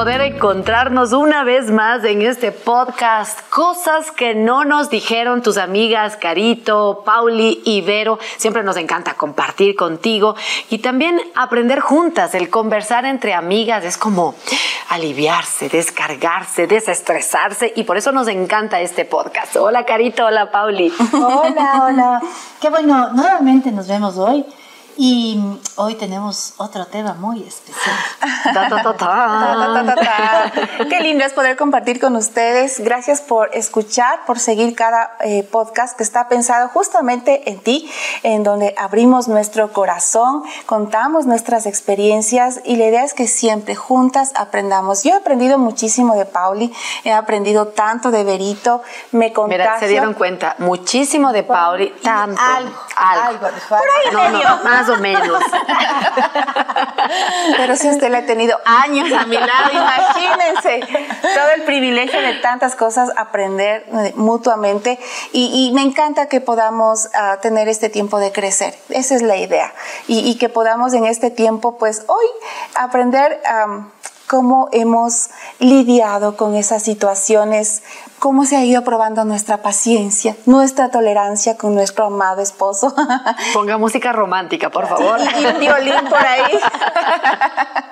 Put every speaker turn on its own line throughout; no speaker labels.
poder encontrarnos una vez más en este podcast. Cosas que no nos dijeron tus amigas Carito, Pauli y Vero. Siempre nos encanta compartir contigo y también aprender juntas. El conversar entre amigas es como aliviarse, descargarse, desestresarse y por eso nos encanta este podcast. Hola Carito, hola Pauli.
Hola, hola. Qué bueno, nuevamente nos vemos hoy. Y hoy tenemos otro tema muy especial.
Qué lindo es poder compartir con ustedes. Gracias por escuchar, por seguir cada eh, podcast que está pensado justamente en ti, en donde abrimos nuestro corazón, contamos nuestras experiencias y la idea es que siempre juntas aprendamos. Yo he aprendido muchísimo de Pauli, he aprendido tanto de Berito, me contagio. Mira,
se dieron cuenta, muchísimo de Pauli, tanto. Algo, algo.
Por ahí
no, más menos.
Pero si usted le ha tenido años a mi lado, imagínense todo el privilegio de tantas cosas aprender eh, mutuamente y, me encanta que podamos ah, tener este tiempo de crecer. Esa es la idea y, que podamos en este tiempo, pues hoy aprender cómo hemos lidiado con esas situaciones, cómo se ha ido probando nuestra paciencia, nuestra tolerancia con nuestro amado esposo.
Ponga música romántica, por favor.
Y un violín por ahí.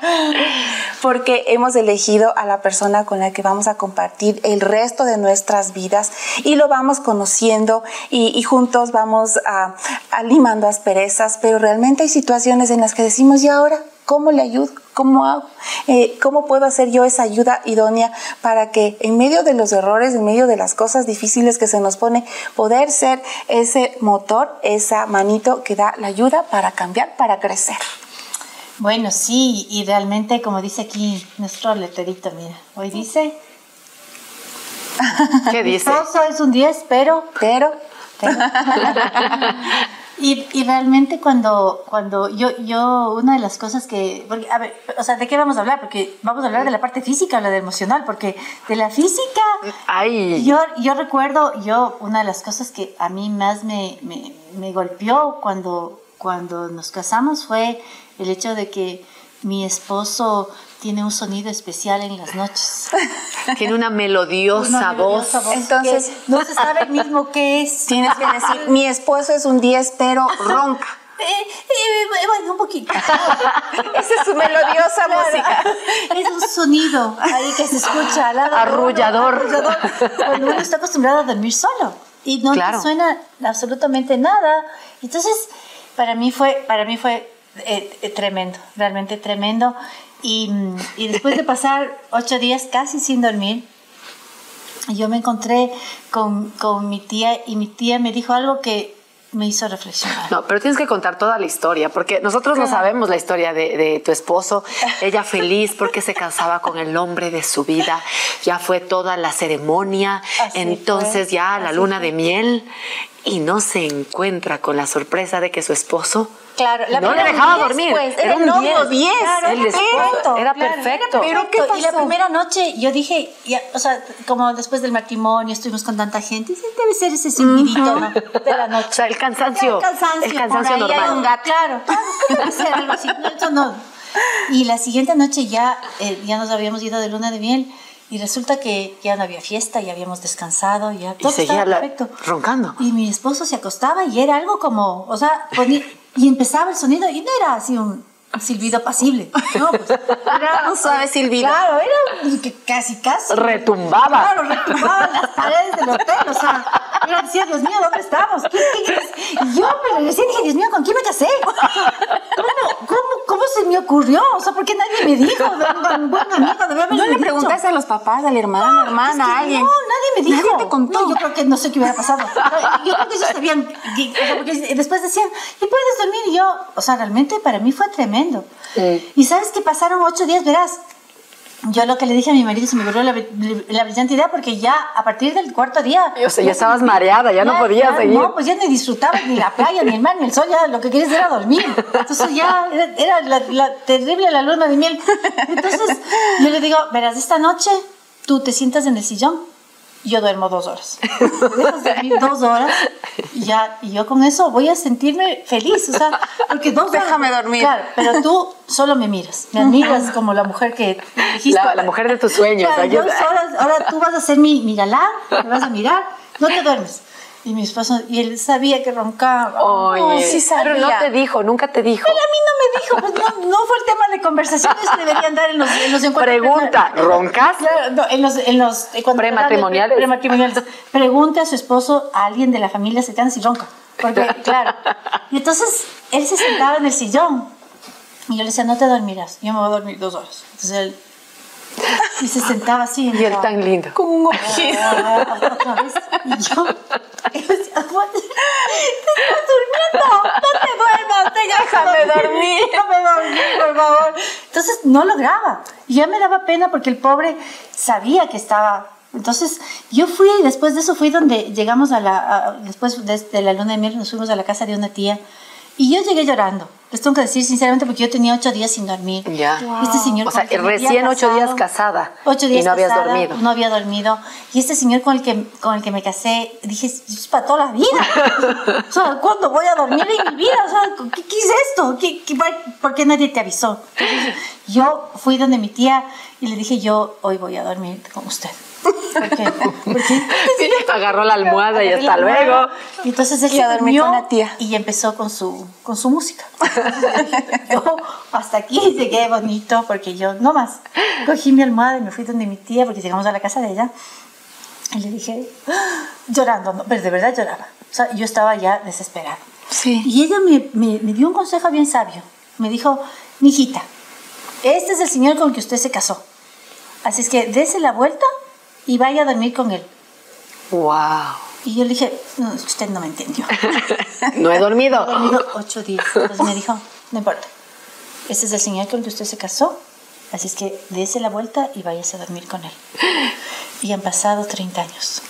Porque hemos elegido a la persona con la que vamos a compartir el resto de nuestras vidas y lo vamos conociendo y, juntos vamos a, a limando asperezas, pero realmente hay situaciones en las que decimos, ¿y ahora? ¿Cómo le ayudo? ¿Cómo hago? Eh, ¿Cómo puedo hacer yo esa ayuda idónea para que en medio de los errores, en medio de las cosas difíciles que se nos pone, poder ser ese motor, esa manito que da la ayuda para cambiar, para crecer?
Bueno, sí, y realmente, como dice aquí nuestro letrerito, mira, hoy dice...
¿Qué dice?
Esposo es un 10, pero...
Pero... pero.
Y, y, realmente cuando, cuando yo, yo, una de las cosas que, a ver, o sea, ¿de qué vamos a hablar? Porque vamos a hablar de la parte física o la de emocional, porque de la física,
Ay.
Yo, yo recuerdo, yo, una de las cosas que a mí más me, me, me golpeó cuando, cuando nos casamos fue el hecho de que mi esposo tiene un sonido especial en las noches.
Tiene una melodiosa, voz.
Entonces, no se sabe mismo qué es.
Tienes que decir, mi esposo es un 10, pero ronca.
Eh, eh, bueno, un poquito.
Esa es su melodiosa música.
Es un sonido ahí que se escucha al lado
arrullador.
arrullador. Cuando uno está acostumbrado a dormir solo y no suena absolutamente nada. Entonces, para mí fue, para mí fue eh, tremendo, realmente tremendo. Y, y después de pasar ocho días casi sin dormir, yo me encontré con, con, mi tía y mi tía me dijo algo que me hizo reflexionar.
No, pero tienes que contar toda la historia, porque nosotros no sabemos la historia de, de, tu esposo. Ella feliz porque se casaba con el hombre de su vida. Ya fue toda la ceremonia, entonces ya la luna de miel y no se encuentra con la sorpresa de que su esposo
Claro,
la no le dejaba dormir.
Pues, era, un 10.
era perfecto.
Pero ¿qué pasó? Y la primera noche yo dije, o sea, como después del matrimonio estuvimos con tanta gente, debe ser ese silbidito ¿no? de la noche. O
sea, el cansancio.
El cansancio,
el cansancio normal.
Un gato. Claro, claro, debe ser algo así. Eso no. Y la siguiente noche ya, eh, ya nos habíamos ido de luna de miel. Y resulta que ya no había fiesta, ya habíamos descansado, ya todo y seguía estaba perfecto.
roncando.
Y mi esposo se acostaba y era algo como, o sea, ponía, y empezaba el sonido y no era así un silbido pasible, no, pues
era un suave silbido.
Claro, era casi, casi.
Retumbaba.
Claro, retumbaban las paredes del hotel, o sea, era decía, Dios mío, ¿dónde estamos? ¿Qué, qué, y yo me regresé y dije, Dios mío, ¿con quién me casé? ¿Cómo, cómo, cómo se me ocurrió? O sea, ¿por qué nadie me dijo? Un buen amigo debe
¿No le preguntaste a los papás, al hermano, hermana, a alguien?
No, nadie me dijo.
Nadie te contó.
No, yo creo que no sé qué hubiera pasado. Yo creo que ellos sabían, porque después decían, ¿y puedes dormir? Y yo, o sea, realmente para mí fue tremendo. Y sabes que pasaron ocho días, verás, yo lo que le dije a mi marido se me ocurrió la, brillante idea porque ya a partir del cuarto día...
O sea, ya estabas mareada, ya, no podías seguir.
No, pues ya ni disfrutaba ni la playa, ni el mar, ni el sol, ya lo que querías era dormir. Entonces ya era, la, terrible la luna de miel. Entonces yo le digo, verás, esta noche tú te sientas en el sillón yo duermo dos horas. Me dejas dormir dos horas y ya, y yo con eso voy a sentirme feliz, o sea, porque dos
horas. Déjame dormir.
Claro, pero tú solo me miras, me admiras como la mujer que
dijiste. La, mujer de tus sueños.
Claro, horas, ahora tú vas a ser mi, mi galán, me vas a mirar, no te duermes. Y mi esposo, y él sabía que roncaba.
Oye, sí sabía. Pero no te dijo, nunca te dijo.
Pero a mí no me dijo, pues no, fue el tema de conversaciones que deberían dar en los, en los encuentros.
Pregunta, ¿roncas?
no, en los, en los
eh, prematrimoniales.
prematrimoniales. Pregunte a su esposo, a alguien de la familia cercana si ronca. Porque, claro. Y entonces él se sentaba en el sillón. Y yo le decía, no te dormirás. Yo me voy a dormir dos horas. Entonces él y se sentaba así.
Y él tan lindo.
Con un ojito.
Y yo, te estás durmiendo. No te duermas.
Déjame dormir.
Déjame dormir, por favor. Entonces no lograba. Y ya me daba pena porque el pobre sabía que estaba entonces yo fui y después de eso fui donde llegamos a la, después de, la luna de miel nos fuimos a la casa de una tía y yo llegué llorando. Les tengo que decir sinceramente porque yo tenía ocho días sin dormir.
Ya. Este señor. O sea, recién ocho días casada.
Ocho días
y no habías dormido.
No había dormido. Y este señor con el que, con el que me casé, dije, es para toda la vida. o sea, ¿cuándo voy a dormir en mi vida? O sea, ¿qué, es esto? ¿Qué, por qué nadie te avisó? yo fui donde mi tía y le dije, yo hoy voy a dormir con usted. ¿Por qué? Porque
agarró la almohada y hasta luego.
Y entonces él se durmió con la tía. y empezó con su, con su música. yo hasta aquí llegué bonito porque yo no más cogí mi almohada y me fui donde mi tía porque llegamos a la casa de ella y le dije ¡Ah! llorando, pero de verdad lloraba. O sea, yo estaba ya desesperada.
Sí.
Y ella me, me, me dio un consejo bien sabio. Me dijo, mijita, este es el señor con el que usted se casó. Así es que dése la vuelta y vaya a dormir con él.
¡Wow!
Y yo le dije, no, usted no me entendió.
no he dormido.
He dormido ocho días. Entonces me dijo, no importa. Este es el señor con el que usted se casó. Así es que dése la vuelta y váyase a dormir con él. Y han pasado 30 años.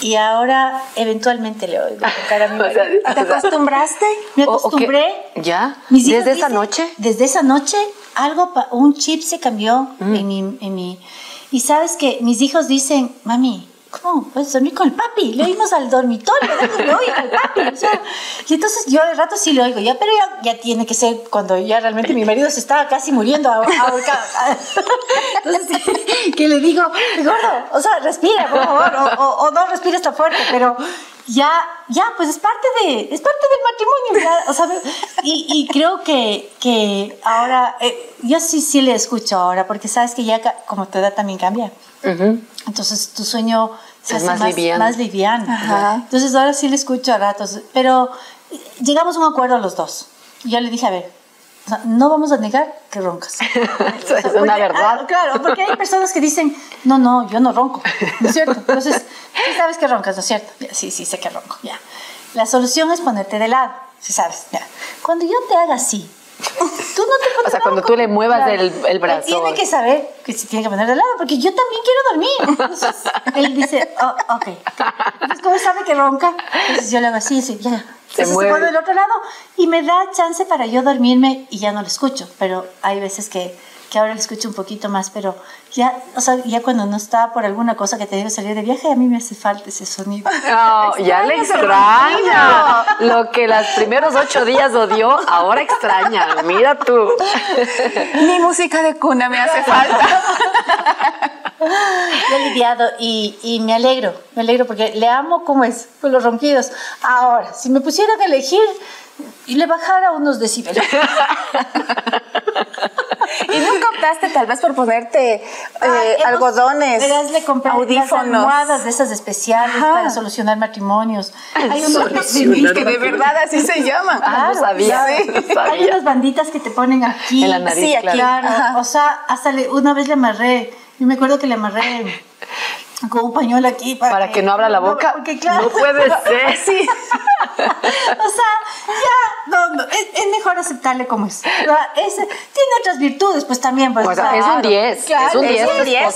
Y ahora eventualmente le oigo tocar a mi marido.
¿Te acostumbraste?
Me acostumbré.
¿Ya? ¿Desde esa noche?
Desde esa noche algo, un chip se cambió mm. en, mi, en mi y sabes que mis hijos dicen, mami, ¿cómo puedes dormir con el papi? Le oímos al dormitorio, le oigo al papi. y entonces yo de rato sí le oigo, ya, pero ya, ya, tiene que ser cuando ya realmente mi marido se estaba casi muriendo Entonces, que le digo, gordo, o sea, respira, por favor, o, o no respires tan fuerte, pero ya, ya, pues es parte de, es parte del matrimonio, o sea, y, y, creo que, que ahora, eh, yo sí, sí le escucho ahora, porque sabes que ya como tu edad también cambia. Entonces tu sueño se hace más, liviano. Más liviano Entonces ahora sí le escucho a ratos, pero llegamos a un acuerdo los dos. Yo le dije, a ver, no vamos a negar que roncas.
es una verdad.
Ah, claro, porque hay personas que dicen, no, no, yo no ronco, ¿no es cierto? Entonces, sí sabes que roncas, ¿no es cierto? sí, sí, sé que ronco, ya. La solución es ponerte de lado, si sabes, ya. Cuando yo te haga así, tú no te
O sea, cuando tú le muevas el, el, brazo.
tiene que saber que se tiene que poner de lado, porque yo también quiero dormir. Entonces, él dice, oh, ok. Entonces, ¿cómo sabe que ronca? Entonces yo le hago así, ya se, se pone del otro lado y me da chance para yo dormirme y ya no lo escucho, pero hay veces que, que ahora lo escucho un poquito más, pero ya, o sea, ya cuando no está por alguna cosa que te digo salir de viaje, a mí me hace falta ese sonido.
No, ya le extraña. Lo que los primeros ocho días odió, ahora extraña. Mira tú.
Mi música de cuna me hace falta.
he lidiado y, y, me alegro, me alegro porque le amo como es, con los ronquidos. Ahora, si me pusieran a elegir, y le bajara unos decibeles.
¿Y nunca optaste tal vez por ponerte eh, algodones,
verás, le compré audífonos? almohadas de esas especiales para solucionar matrimonios.
Hay unos que de verdad así se llaman.
Ah, no sabía.
Hay unas banditas que te ponen aquí.
En la nariz,
sí, claro. O sea, hasta una vez le amarré, yo me acuerdo que le amarré con un pañuelo aquí
para, que, no abra la boca.
porque, claro,
no puede ser.
sí. o sea, ya, no, no es, mejor aceptarle como es. es. Tiene otras virtudes, pues también. Pues,
o sea, es un 10. Claro, es un 10.
Claro, un 10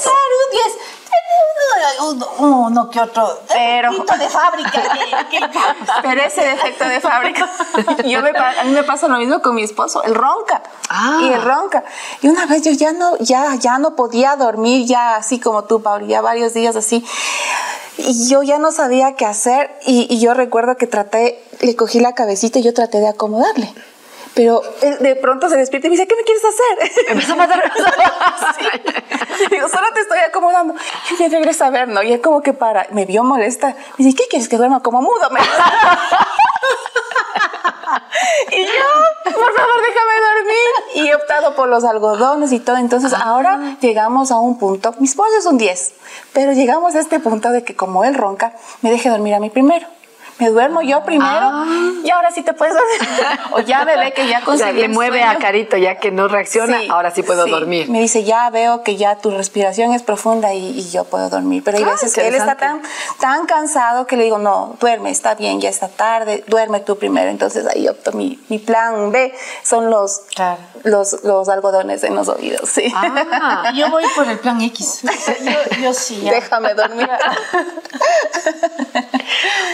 uno que otro.
Pero
de fábrica
pero ese defecto de fábrica yo me, a mí me pasa lo mismo con mi esposo él ronca.
Ah.
y él ronca. Y una vez yo ya no ya ya no podía dormir ya así como tú Pauli ya varios días así. Y yo ya no sabía qué hacer y, yo recuerdo que traté, le cogí la cabecita y yo traté de acomodarle. Pero de pronto se despierta y me dice, ¿qué me quieres hacer? Empezó a matar. Digo, solo te estoy acomodando. Y me regresa a ver, ¿no? Y él como que para, me vio molesta. Me dice, ¿qué quieres que duerma como mudo? y yo, por favor, déjame dormir. Y he optado por los algodones y todo. Entonces ah. ahora llegamos a un punto. Mi esposo es un 10, pero llegamos a este punto de que como él ronca, me deje dormir a mí primero me duermo yo primero. Ah. y ahora sí te puedes o ya ve que ya conseguí
le mueve a Carito ya que no reacciona ahora sí puedo dormir.
Me dice ya veo que ya tu respiración es profunda y, yo puedo dormir pero hay ah, veces que él está tan tan cansado que le digo no duerme está bien ya está tarde duerme tú primero entonces ahí opto mi, mi plan B. Son los los, los algodones en los oídos sí.
Ah. yo voy por el plan X. Yo, yo sí
déjame dormir.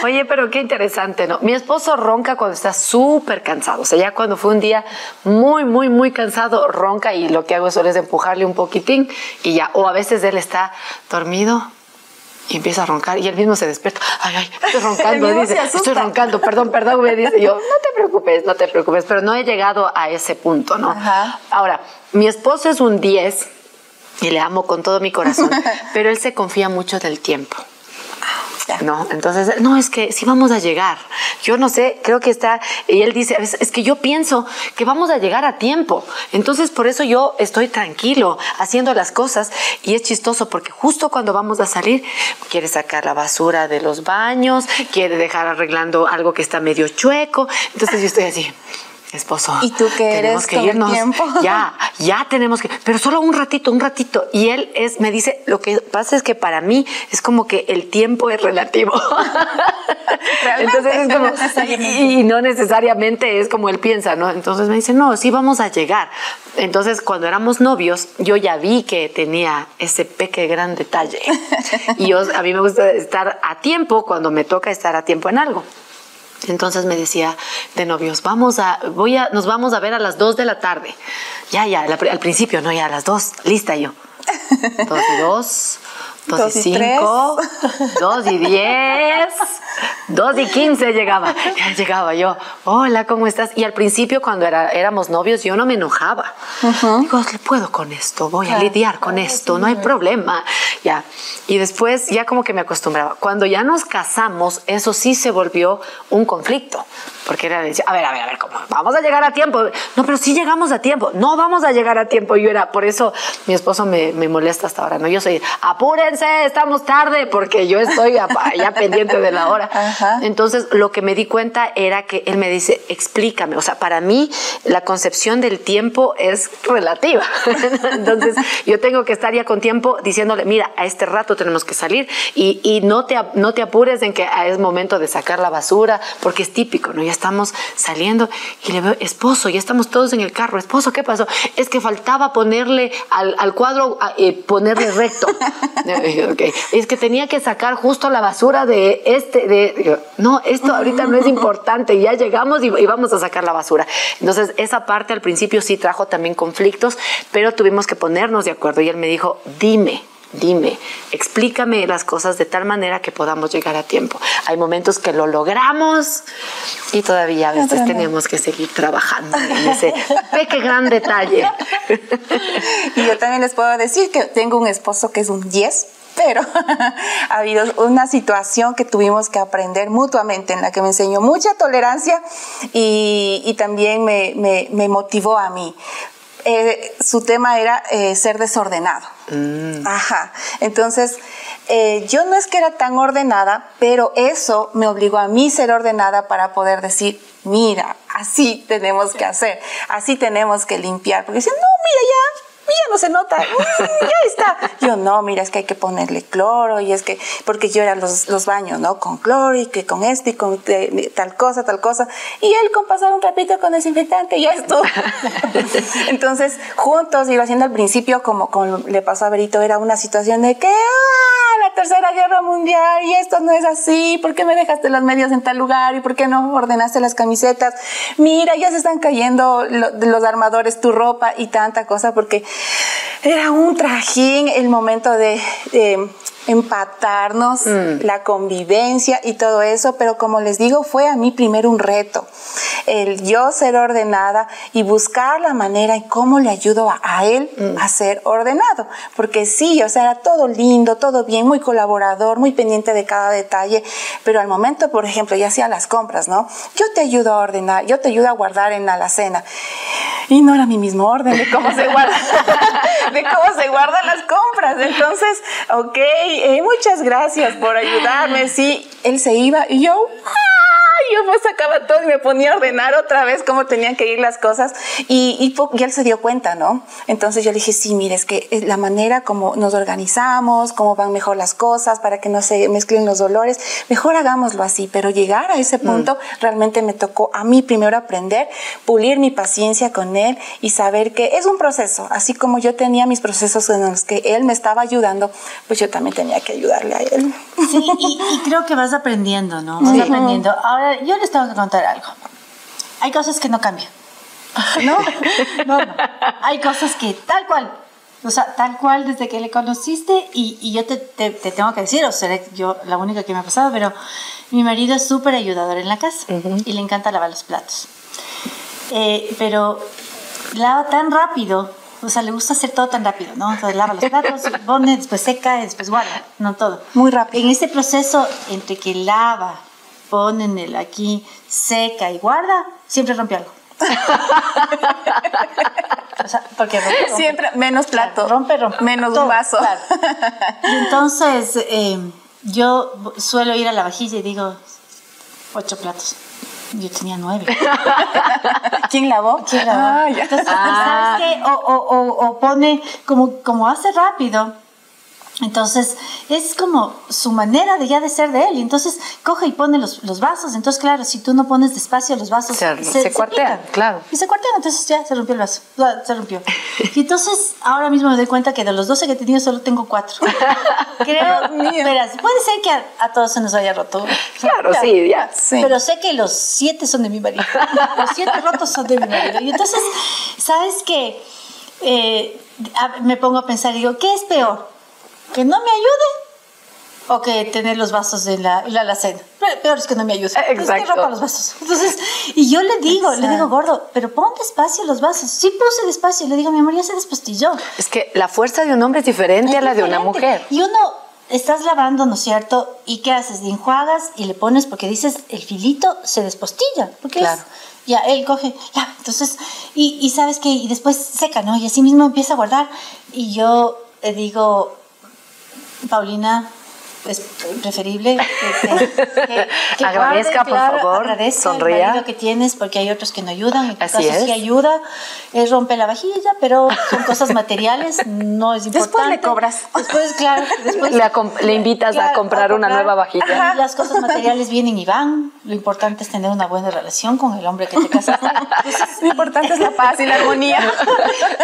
Oye pero qué interesante, ¿no? Mi esposo ronca cuando está súper cansado. O sea, ya cuando fue un día muy, muy, muy cansado, ronca y lo que hago es empujarle un poquitín y ya. O a veces él está dormido y empieza a roncar y él mismo se despierta. Ay, ay, estoy roncando, dice, estoy roncando, perdón, perdón, me dice yo, no te preocupes, no te preocupes, pero no he llegado a ese punto, ¿no? Ahora, mi esposo es un 10 y le amo con todo mi corazón, pero él se confía mucho del tiempo. ¿No? Entonces, no, es que sí vamos a llegar. Yo no sé, creo que está, y él dice, es, que yo pienso que vamos a llegar a tiempo. Entonces, por eso yo estoy tranquilo haciendo las cosas y es chistoso porque justo cuando vamos a salir, quiere sacar la basura de los baños, quiere dejar arreglando algo que está medio chueco. Entonces yo estoy así esposo.
¿Y tú qué eres que irnos. tiempo?
Ya, ya tenemos que, pero solo un ratito, un ratito. Y él es, me dice, lo que pasa es que para mí es como que el tiempo es relativo. Entonces es como, y, no necesariamente es como él piensa, ¿no? Entonces me dice, no, sí vamos a llegar. Entonces cuando éramos novios, yo ya vi que tenía ese peque gran detalle. Y yo, a mí me gusta estar a tiempo cuando me toca estar a tiempo en algo. Entonces me decía de novios, vamos a, voy a, nos vamos a ver a las 2 de la tarde. Ya, ya, al principio, no, ya a las 2, lista yo. Dos y dos, dos, y cinco, dos y diez, dos y quince llegaba. Ya llegaba yo, hola, ¿cómo estás? Y al principio, cuando era, éramos novios, yo no me enojaba. Digo, puedo con esto, voy a lidiar con esto, no hay problema. Ya. Y después ya como que me acostumbraba. Cuando ya nos casamos, eso sí se volvió un conflicto porque era decir, a ver, a ver, a ver, ¿cómo? Vamos a llegar a tiempo. No, pero sí llegamos a tiempo. No vamos a llegar a tiempo. Yo era, por eso mi esposo me, me molesta hasta ahora, ¿no? Yo soy, apúrense, estamos tarde, porque yo estoy ya pendiente de la hora. Entonces, lo que me di cuenta era que él me dice, explícame. O sea, para mí, la concepción del tiempo es relativa. Entonces, yo tengo que estar ya con tiempo diciéndole, mira, a este rato tenemos que salir y, y no, te, no te apures en que es momento de sacar la basura, porque es típico, ¿no? estamos saliendo y le veo, esposo, ya estamos todos en el carro, esposo, ¿qué pasó? Es que faltaba ponerle al, cuadro, eh, ponerle recto. Es que tenía que sacar justo la basura de este, de, no, esto ahorita no es importante, ya llegamos y, y vamos a sacar la basura. Entonces, esa parte al principio sí trajo también conflictos, pero tuvimos que ponernos de acuerdo y él me dijo, dime, dime, explícame las cosas de tal manera que podamos llegar a tiempo. Hay momentos que lo logramos y todavía a veces tenemos que seguir trabajando en ese pequeño gran detalle.
Y yo también les puedo decir que tengo un esposo que es un 10 pero ha habido una situación que tuvimos que aprender mutuamente en la que me enseñó mucha tolerancia y, también me, motivó a mí. Eh, su tema era eh, ser desordenado. Mm. Ajá. Entonces, eh, yo no es que era tan ordenada, pero eso me obligó a mí ser ordenada para poder decir, mira, así tenemos que hacer, así tenemos que limpiar. Porque decían, no, mira, ya, ya no se nota, ya está. Yo, no, mira, es que hay que ponerle cloro y es que, porque yo era los, los baños, ¿no? Con cloro y que con esto y con tal cosa, tal cosa. Y él con pasar un trapito con desinfectante y esto. Entonces, juntos, iba haciendo al principio, como, como le pasó a Berito, era una situación de que, ¡ah! La tercera guerra mundial y esto no es así, ¿por qué me dejaste las medias en tal lugar y por qué no ordenaste las camisetas? Mira, ya se están cayendo los armadores, tu ropa y tanta cosa, porque era un trajín el momento de, empatarnos, mm. la convivencia y todo eso, pero como les digo, fue a mí primero un reto, el yo ser ordenada y buscar la manera en cómo le ayudo a, él mm. a ser ordenado, porque sí, o sea, era todo lindo, todo bien, muy colaborador, muy pendiente de cada detalle, pero al momento, por ejemplo, ya hacía las compras, ¿no? Yo te ayudo a ordenar, yo te ayudo a guardar en la alacena. Y no era mi mismo orden de cómo se guarda, de cómo se guardan las compras. Entonces, ok, muchas gracias por ayudarme. Sí, él se iba y yo, yo pues sacaba todo y me ponía a ordenar otra vez cómo tenían que ir las cosas y, y, él se dio cuenta, ¿no? Entonces yo le dije, sí, mire, es que la manera como nos organizamos, cómo van mejor las cosas para que no se mezclen los dolores, mejor hagámoslo así, pero llegar a ese mm. punto realmente me tocó a mí primero aprender, pulir mi paciencia con él y saber que es un proceso, así como yo tenía mis procesos en los que él me estaba ayudando, pues yo también tenía que ayudarle a él.
Sí, y, creo que vas aprendiendo, ¿no? Vas aprendiendo. Ahora yo les tengo que contar algo. Hay cosas que no cambian. ¿No? No, no. Hay cosas que tal cual. O sea, tal cual desde que le conociste y, y yo te, te, tengo que decir, o seré yo la única que me ha pasado, pero mi marido es súper ayudador en la casa y le encanta lavar los platos. Eh, pero lava tan rápido, o sea, le gusta hacer todo tan rápido, ¿no? Entonces lava los platos, pone, después seca, después guarda, no todo.
Muy rápido.
En ese proceso entre que lava, ponen el aquí, seca y guarda, siempre rompe algo.
o sea, porque rompe, Siempre menos plato.
rompe, rompe.
Menos un vaso.
Y entonces eh, yo suelo ir a la vajilla y digo, ocho platos. Yo tenía nueve.
¿Quién lavó?
¿Quién lavó? Ah, entonces, ¿sabes qué? O, o, o, o, pone, como, como hace rápido, entonces, es como su manera de ya de ser de él. Y entonces coge y pone los, los vasos. Entonces, claro, si tú no pones despacio los vasos,
se, se, cuartean, claro.
Y se cuartean, entonces ya se rompió el vaso. Se rompió. Y entonces, ahora mismo me doy cuenta que de los 12 que he tenido solo tengo 4. Creo, verás, puede ser que a, todos se nos haya roto.
Claro, sí, ya.
Pero sé que los 7 son de mi marido. Los 7 rotos son de mi marido. Y entonces, ¿sabes qué? Eh, me pongo a pensar, digo, ¿qué es peor? Que no me ayude o que tener los vasos en la, en la alacena. Peor es que no me ayude. Exacto. que rompa los vasos. Entonces, y yo le digo, le digo, gordo, pero pon despacio los vasos. Sí puse despacio. Le digo, mi amor, ya se despostilló.
Es que la fuerza de un hombre es diferente a la de una mujer.
Y uno, estás lavando, ¿no es cierto? ¿Y qué haces? Le enjuagas y le pones, porque dices, el filito se despostilla. Porque claro. ya él coge, ya, entonces, y, y sabes que, y después seca, ¿no? Y así mismo empieza a guardar. Y yo le digo, Paulina, es preferible
que, agradezca por favor agradezca sonría.
el que tienes porque hay otros que no ayudan en tu Así caso sí ayuda es rompe la vajilla pero son cosas materiales no es importante
después le cobras.
Después claro después
le, invitas a, comprar una nueva vajilla.
Las cosas materiales vienen y van. Lo importante es tener una buena relación con el hombre que te casaste
lo importante es la paz y la armonía.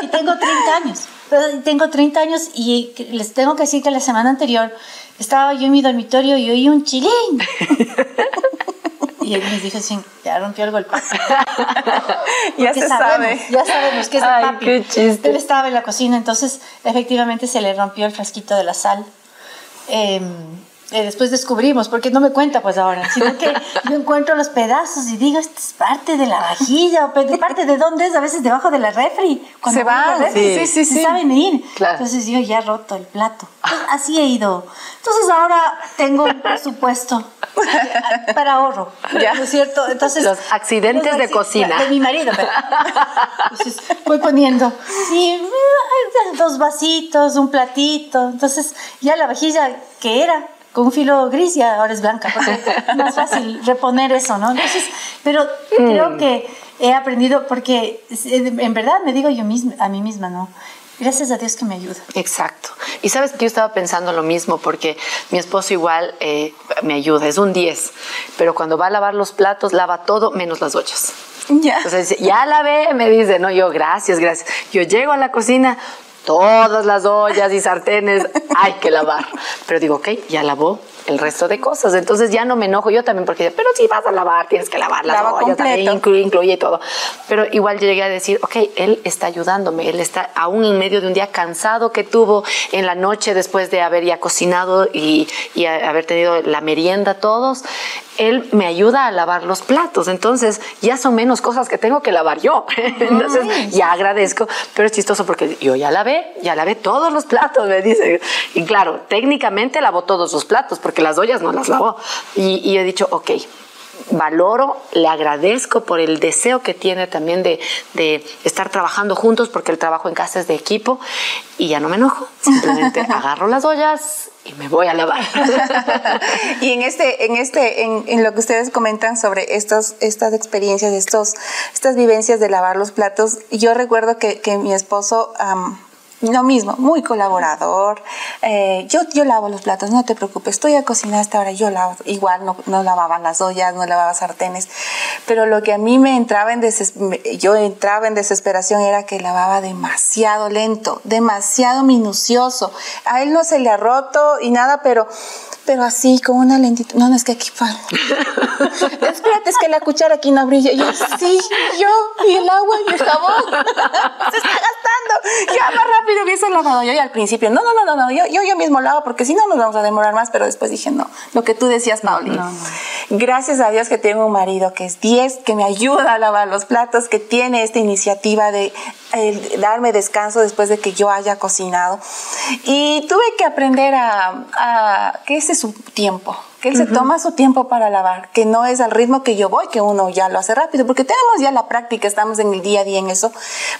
Y tengo 30 años tengo 30 años y les tengo que decir que la semana anterior estaba yo en mi dormitorio y oí un chilín. y él me dijo así, ya rompió el golpe.
ya se sabe.
Ya sabemos que es de papi. Qué chiste. Él estaba en la cocina, entonces efectivamente se le rompió el frasquito de la sal. Eh, eh, después descubrimos, porque no me cuenta pues ahora, sino que yo encuentro los pedazos y digo, esto es parte de la vajilla, o parte de dónde es, a veces debajo de la refri.
Cuando se van, sí, sí, sí,
se saben ir. Entonces yo ya he roto el plato. así he ido. Entonces ahora tengo un presupuesto para ahorro, ¿Ya? ¿no es cierto? Entonces,
los accidentes de cocina.
De mi marido, pero. Entonces voy poniendo, sí, dos vasitos, un platito. Entonces ya la vajilla que era con un filo gris y ahora es blanca, porque es más fácil reponer eso, ¿no? Entonces, pero creo mm. que he aprendido, porque en verdad me digo yo misma, a mí misma, ¿no? Gracias a Dios que me ayuda.
Exacto. Y sabes que yo estaba pensando lo mismo, porque mi esposo igual eh, me ayuda, es un 10, pero cuando va a lavar los platos, lava todo menos las ollas. Ya. Entonces, ya lavé, me dice, no, yo, gracias, gracias. Yo llego a la cocina, todas las ollas y sartenes hay que lavar. Pero digo, ok, ya lavó, el resto de cosas. Entonces ya no me enojo yo también porque, pero si vas a lavar, tienes que lavar las ollas, también incluye, incluye todo. Pero igual llegué a decir, ok, él está ayudándome, él está aún en medio de un día cansado que tuvo en la noche después de haber ya cocinado y, y haber tenido la merienda todos, él me ayuda a lavar los platos. Entonces, ya son menos cosas que tengo que lavar yo. Entonces, ya agradezco, pero es chistoso porque yo ya lavé, ya lavé todos los platos, me dice. Y claro, técnicamente lavó todos los platos porque las ollas no las lavó. Y, y he dicho, ok, valoro, le agradezco por el deseo que tiene también de, de, estar trabajando juntos, porque el trabajo en casa es de equipo, y ya no me enojo, simplemente agarro las ollas y me voy a lavar.
y en este, en este, en, en, lo que ustedes comentan sobre estos, estas experiencias, estos, estas vivencias de lavar los platos, yo recuerdo que, que mi esposo lo mismo, muy colaborador. Eh, yo, yo lavo los platos, no te preocupes, estoy a cocinar hasta ahora, yo lavo. Igual no, no lavaba las ollas, no lavaba sartenes. Pero lo que a mí me entraba en yo entraba en desesperación era que lavaba demasiado lento, demasiado minucioso. A él no se le ha roto y nada, pero pero así, con una lentitud. No, no, es que aquí. Espérate, es que la cuchara aquí no brilla. yo, sí, yo, y el agua y el jabón. Se está gastando. Ya más rápido hubiese lavado yo. Y al principio, no, no, no, no, no yo, yo, yo mismo lavo porque si no nos vamos a demorar más. Pero después dije, no, lo que tú decías, Pauli. No, no. Gracias a Dios que tengo un marido que es 10, que me ayuda a lavar los platos, que tiene esta iniciativa de darme descanso después de que yo haya cocinado. Y tuve que aprender a, a que ese es su tiempo, que él se toma su tiempo para lavar, que no es al ritmo que yo voy, que uno ya lo hace rápido, porque tenemos ya la práctica, estamos en el día a día en eso,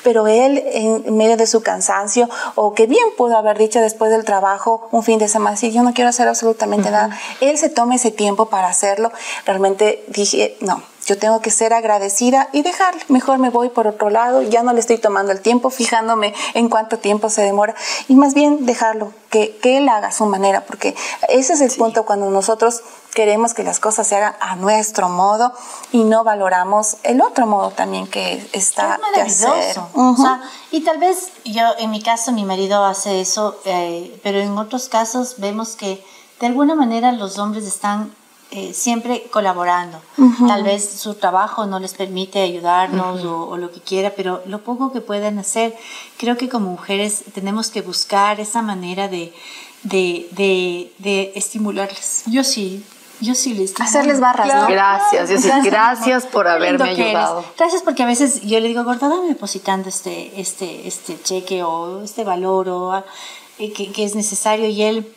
pero él en medio de su cansancio, o que bien pudo haber dicho después del trabajo, un fin de semana, si yo no quiero hacer absolutamente nada, él se toma ese tiempo para hacerlo, realmente dije, no, yo tengo que ser agradecida y dejarle. Mejor me voy por otro lado, ya no le estoy tomando el tiempo, fijándome en cuánto tiempo se demora y más bien dejarlo, que, que él haga su manera, porque ese es el punto cuando nosotros queremos que las cosas se hagan a nuestro modo y no valoramos el otro modo también que está
de hacer. o sea, y tal vez yo, en mi caso, mi marido hace eso, eh, pero en otros casos vemos que de alguna manera los hombres están eh, siempre colaborando. Tal vez su trabajo no les permite ayudarnos o, lo que quiera, pero lo poco que pueden hacer, creo que como mujeres tenemos que buscar esa manera de, de, de, estimularles. Yo sí. Yo sí les
Hacerles barras, ¿no?
Gracias, gracias, por haberme ayudado.
Gracias porque a veces yo le digo, gorda, dame depositando este, este, este cheque o este valor o eh, que, que es necesario y él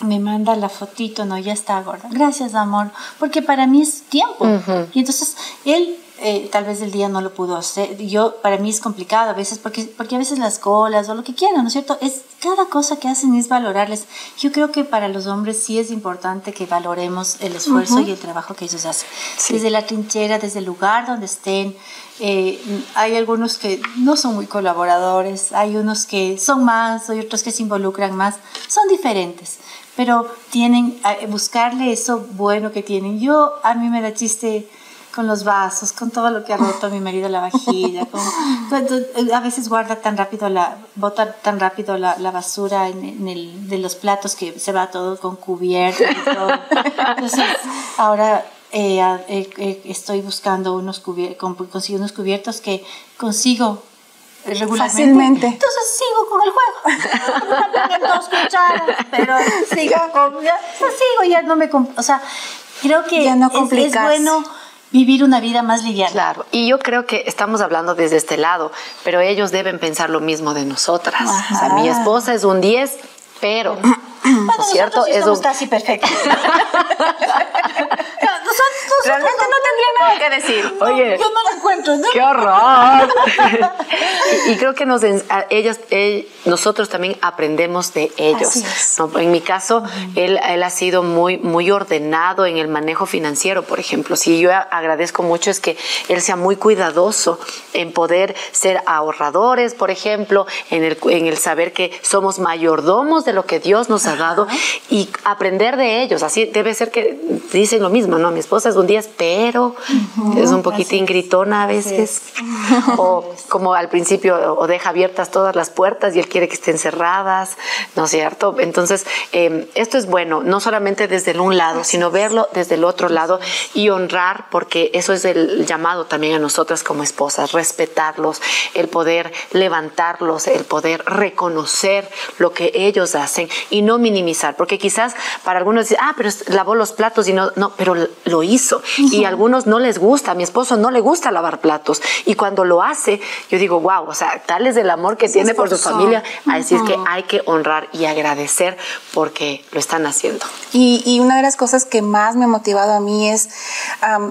me manda la fotito, no, ya está gorda. Gracias, amor, porque para mí es tiempo. Y entonces él eh, tal vez el día no lo pudo hacer. Yo, para mí es complicado a veces, porque, porque a veces las colas o lo que quieran, ¿no es cierto? Es, cada cosa que hacen es valorarles. Yo creo que para los hombres sí es importante que valoremos el esfuerzo y el trabajo que ellos hacen. Desde la trinchera, desde el lugar donde estén. Eh, hay algunos que no son muy colaboradores, hay unos que son más, hay otros que se involucran más. Son diferentes pero tienen, a buscarle eso bueno que tienen. Yo, a mí me da chiste con los vasos, con todo lo que ha roto mi marido la vajilla, a veces guarda tan rápido la, bota tan rápido la, la basura en, el, de los platos que se va todo con cubierto y todo. Entonces, ahora eh, eh, eh, estoy buscando unos cubiertos, consigo unos cubiertos que consigo regularmente. Entonces sigo con el juego. dos cucharas, pero sigo con, ya, sigo, ya no me, o sea, creo que ya no es, es bueno vivir una vida más liviana.
Claro, y yo creo que estamos hablando desde este lado, pero ellos deben pensar lo mismo de nosotras. O sea, mi esposa es un 10, pero
bueno, cierto? Sí es un... casi perfecto.
Realmente no nada que decir.
Oye,
yo no lo encuentro. ¿no?
¡Qué horror! y, creo que nos, ellas, nosotros también aprendemos de ellos. En mi caso, él, él ha sido muy, muy ordenado en el manejo financiero, por ejemplo. Si yo agradezco mucho es que él sea muy cuidadoso en poder ser ahorradores, por ejemplo, en el, en el saber que somos mayordomos de lo que Dios nos ha dado y aprender de ellos. Así debe ser que dicen lo mismo, ¿no? Mi esposa es un 10, pero es un poquitín gritona a veces, o como al principio, o deja abiertas todas las puertas y él quiere que estén cerradas, ¿no es cierto? Entonces, em, esto es bueno, no solamente desde un lado, sino verlo desde el otro lado y honrar, porque eso es el llamado también a nosotras como esposas, respetarlos, el poder levantarlos, el poder reconocer lo que ellos hacen y no minimizar, porque quizás para algunos dicen, ah, pero lavó los platos y no, no, pero lo hizo. Y a algunos no les gusta, a mi esposo no le gusta lavar platos. Y cuando lo hace, yo digo, wow, o sea, tal es el amor que tiene por su familia, a decir que hay que honrar y agradecer porque lo están haciendo.
Y, y una de las cosas que más me ha motivado a mí es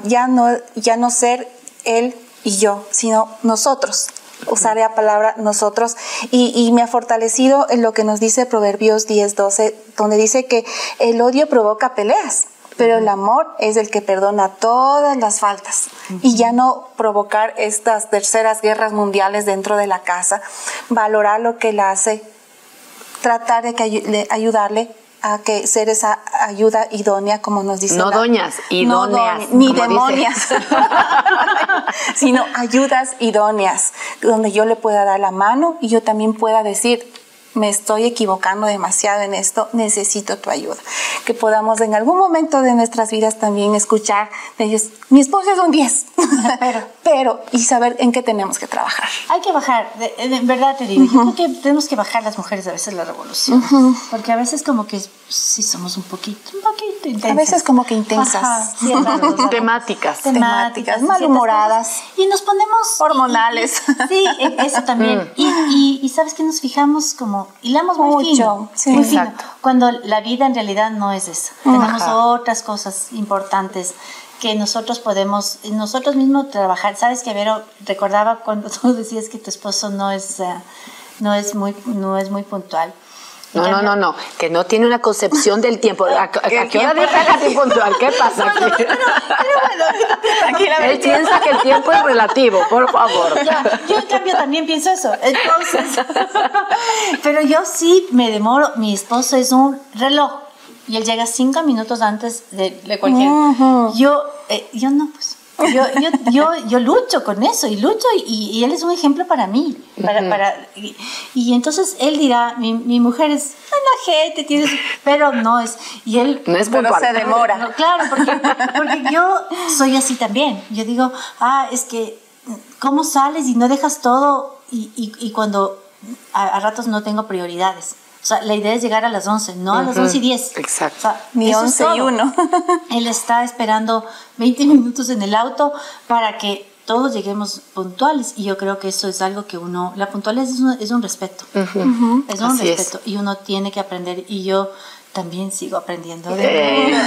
ya, no, ya no ser él y yo, sino nosotros. Usar la palabra nosotros. Y, y, me ha fortalecido en lo que nos dice Proverbios 10, 12, donde dice que el odio provoca peleas, pero el amor es el que perdona todas las faltas y ya no provocar estas terceras guerras mundiales dentro de la casa, valorar lo que la hace, tratar de ayudarle a que ser esa ayuda idónea, como nos dice.
No doñas, idóneas.
ni demonias, sino ayudas idóneas, donde yo le pueda dar la mano y yo también pueda decir, me estoy equivocando demasiado en esto, necesito tu ayuda. Que podamos en algún momento de nuestras vidas también escuchar de ellos, mi esposo es un 10, pero, pero, y saber en qué tenemos que trabajar.
Hay que bajar, en verdad te digo, yo creo que tenemos que bajar las mujeres a veces la revolución, porque a veces como que sí somos un poquito, un poquito intensas.
A veces como que intensas.
temáticas.
Temáticas, malhumoradas.
Y nos ponemos...
Hormonales.
sí, e, eso también. Mm. Y, y, sabes que nos fijamos como, hilamos muy Mucho, fino, muy fino, cuando la vida en realidad no es eso. Tenemos otras cosas importantes que nosotros podemos, nosotros mismos trabajar. Sabes que Vero recordaba cuando tú decías que tu esposo no es, uh, no es muy, no es muy puntual.
No, no, no, no, que no tiene una concepción del tiempo. ¿A, qué hora deja puntual? ¿Qué pasa aquí? Él piensa que el tiempo es relativo, por favor.
yo en cambio también pienso eso. Entonces, pero yo sí me demoro. Mi esposo es un reloj y él llega cinco minutos antes de, de cualquier. Yo, eh, yo no, pues. Yo, yo, yo, yo, lucho con eso y lucho y, y, él es un ejemplo para mí. Para, para, y, y, entonces él dirá, mi, mi mujer es la gente, tienes, pero no es. Y él
no es pero
se demora.
claro, porque, porque yo soy así también. Yo digo, ah, es que, ¿cómo sales y no dejas todo? Y, y, y cuando a, a ratos no tengo prioridades. O sea, la idea es llegar a las 11, no a las 11 y 10.
Exacto. O
sea, Ni 11 y 1. Él está esperando 20 minutos en el auto para que todos lleguemos puntuales y yo creo que eso es algo que uno, la puntualidad es un, es un respeto, es un respeto y uno tiene que aprender y yo también sigo aprendiendo de
eh.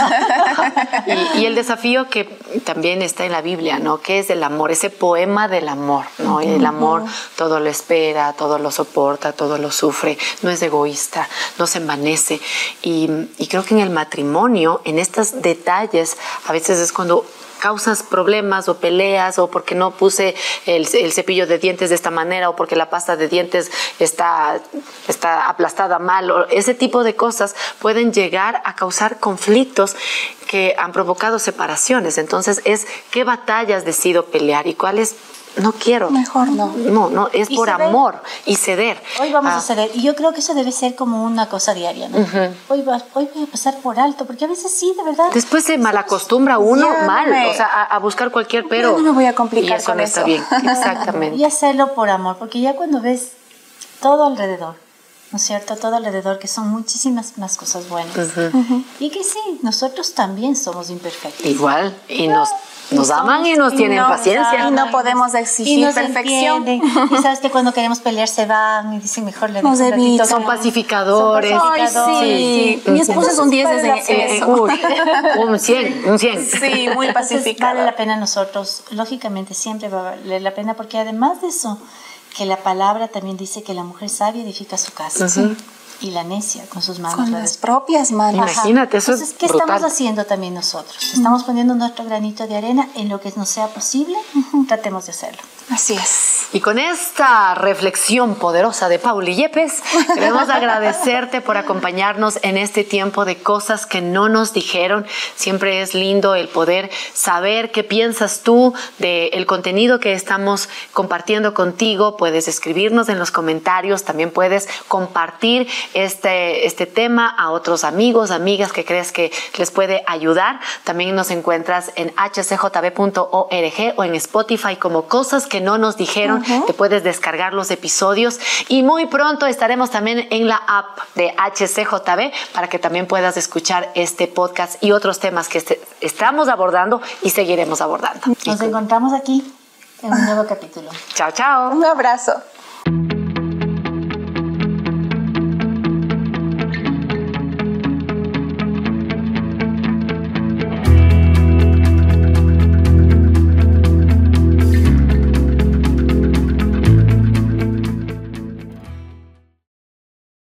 y, y, el desafío que también está en la Biblia, ¿no? Que es el amor, ese poema del amor, ¿no? El amor todo lo espera, todo lo soporta, todo lo sufre, no es egoísta, no se envanece. Y, y creo que en el matrimonio, en estos detalles, a veces es cuando causas problemas o peleas o porque no puse el, cepillo de dientes de esta manera o porque la pasta de dientes está, está aplastada mal o ese tipo de cosas pueden llegar a causar conflictos que han provocado separaciones. Entonces es qué batallas decido pelear y cuáles no quiero.
Mejor no.
No, no, es por amor y ceder.
Hoy vamos a ah. ceder. Y yo creo que eso debe ser como una cosa diaria, ¿no? hoy, va, hoy voy a pasar por alto, porque a veces sí, de verdad.
Después se malacostumbra uno mal, o sea, a, a, buscar cualquier pero.
no me voy a complicar
y eso
con
no
eso.
está bien. Exactamente.
y hacerlo por amor, porque ya cuando ves todo alrededor, ¿no es cierto? Todo alrededor, que son muchísimas más cosas buenas. Uh -huh. Y que sí, nosotros también somos imperfectos.
Igual, y nos nos aman y nos tienen
no,
paciencia.
Y no podemos exigir perfección.
Entienden. Y sabes que cuando queremos pelear se van y dicen mejor le
nos un Son pacificadores.
Son pacificadores. Ay, sí. sí. Mi esposo es un 10
en eso. Uy, un 100, un 100.
Sí, muy pacificador.
Vale la pena nosotros, lógicamente siempre va a valer la pena porque además de eso, que la palabra también dice que la mujer sabia edifica su casa. Uh -huh y la necia con sus manos.
Con las propias manos.
Imagínate, eso
Entonces,
es
¿qué
brutal.
estamos haciendo también nosotros? Estamos poniendo nuestro granito de arena en lo que nos sea posible, tratemos de hacerlo.
Así es.
Y con esta reflexión poderosa de Pauli Yepes, queremos agradecerte por acompañarnos en este tiempo de cosas que no nos dijeron. Siempre es lindo el poder saber qué piensas tú del contenido que estamos compartiendo contigo. Puedes escribirnos en los comentarios, también puedes compartir este, este tema a otros amigos, amigas que crees que les puede ayudar. También nos encuentras en hcjb.org o en Spotify como cosas que no nos dijeron. Te puedes descargar los episodios y muy pronto estaremos también en la app de HCJB para que también puedas escuchar este podcast y otros temas que este, estamos abordando y seguiremos abordando.
Nos encontramos aquí en un nuevo capítulo.
Chao, chao.
Un abrazo.